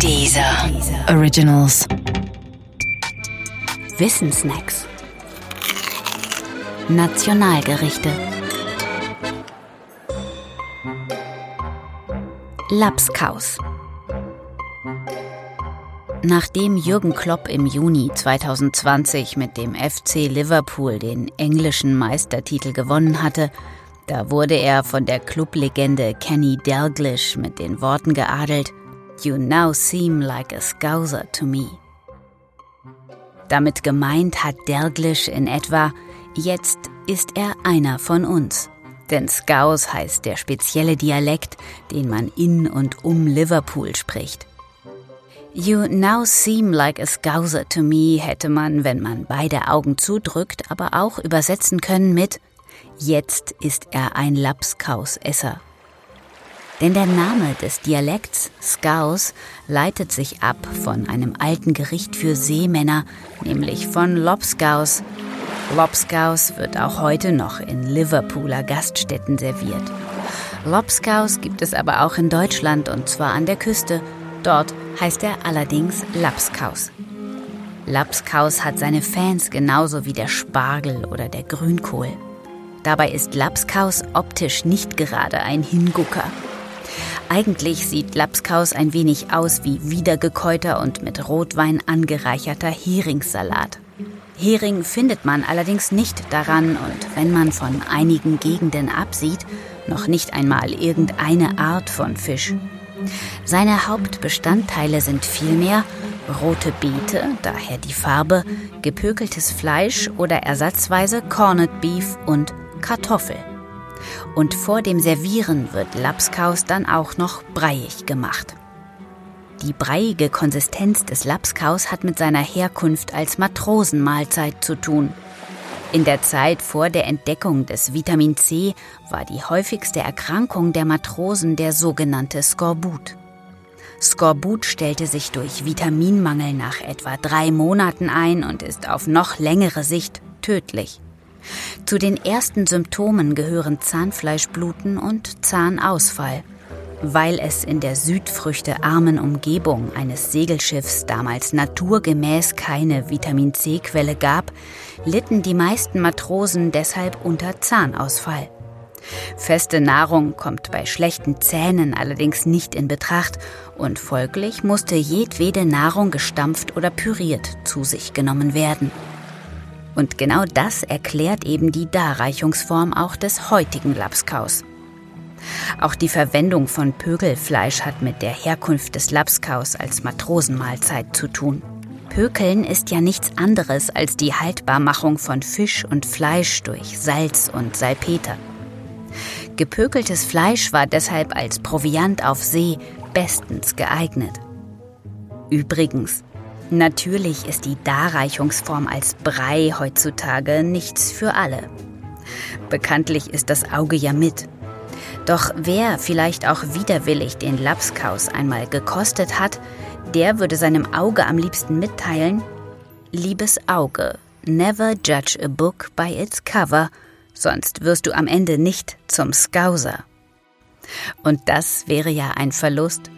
Dieser Originals. Wissensnacks. Nationalgerichte. Lapskaus. Nachdem Jürgen Klopp im Juni 2020 mit dem FC Liverpool den englischen Meistertitel gewonnen hatte, da wurde er von der Clublegende Kenny Dalglish mit den Worten geadelt: You now seem like a Scouser to me. Damit gemeint hat Dalglish in etwa: Jetzt ist er einer von uns. Denn Scouse heißt der spezielle Dialekt, den man in und um Liverpool spricht. You now seem like a Scouser to me hätte man, wenn man beide Augen zudrückt, aber auch übersetzen können mit Jetzt ist er ein Lapskausesser. Denn der Name des Dialekts Scouse leitet sich ab von einem alten Gericht für Seemänner, nämlich von Lobscouse. Lobscouse wird auch heute noch in Liverpooler Gaststätten serviert. Lobscouse gibt es aber auch in Deutschland und zwar an der Küste. Dort heißt er allerdings Lapskaus. Lapskaus hat seine Fans genauso wie der Spargel oder der Grünkohl. Dabei ist Lapskaus optisch nicht gerade ein Hingucker. Eigentlich sieht Lapskaus ein wenig aus wie wiedergekäuter und mit Rotwein angereicherter Heringssalat. Hering findet man allerdings nicht daran und wenn man von einigen Gegenden absieht, noch nicht einmal irgendeine Art von Fisch. Seine Hauptbestandteile sind vielmehr rote Beete, daher die Farbe, gepökeltes Fleisch oder ersatzweise Corned Beef und Kartoffel. Und vor dem Servieren wird Lapskaus dann auch noch breiig gemacht. Die breiige Konsistenz des Lapskaus hat mit seiner Herkunft als Matrosenmahlzeit zu tun. In der Zeit vor der Entdeckung des Vitamin C war die häufigste Erkrankung der Matrosen der sogenannte Skorbut. Skorbut stellte sich durch Vitaminmangel nach etwa drei Monaten ein und ist auf noch längere Sicht tödlich. Zu den ersten Symptomen gehören Zahnfleischbluten und Zahnausfall. Weil es in der südfrüchtearmen Umgebung eines Segelschiffs damals naturgemäß keine Vitamin C-Quelle gab, litten die meisten Matrosen deshalb unter Zahnausfall. Feste Nahrung kommt bei schlechten Zähnen allerdings nicht in Betracht und folglich musste jedwede Nahrung gestampft oder püriert zu sich genommen werden. Und genau das erklärt eben die Darreichungsform auch des heutigen Lapskaus. Auch die Verwendung von Pökelfleisch hat mit der Herkunft des Lapskaus als Matrosenmahlzeit zu tun. Pökeln ist ja nichts anderes als die Haltbarmachung von Fisch und Fleisch durch Salz und Salpeter. Gepökeltes Fleisch war deshalb als Proviant auf See bestens geeignet. Übrigens, Natürlich ist die Darreichungsform als Brei heutzutage nichts für alle. Bekanntlich ist das Auge ja mit. Doch wer vielleicht auch widerwillig den Lapskaus einmal gekostet hat, der würde seinem Auge am liebsten mitteilen, liebes Auge, never judge a book by its cover, sonst wirst du am Ende nicht zum Skauser. Und das wäre ja ein Verlust,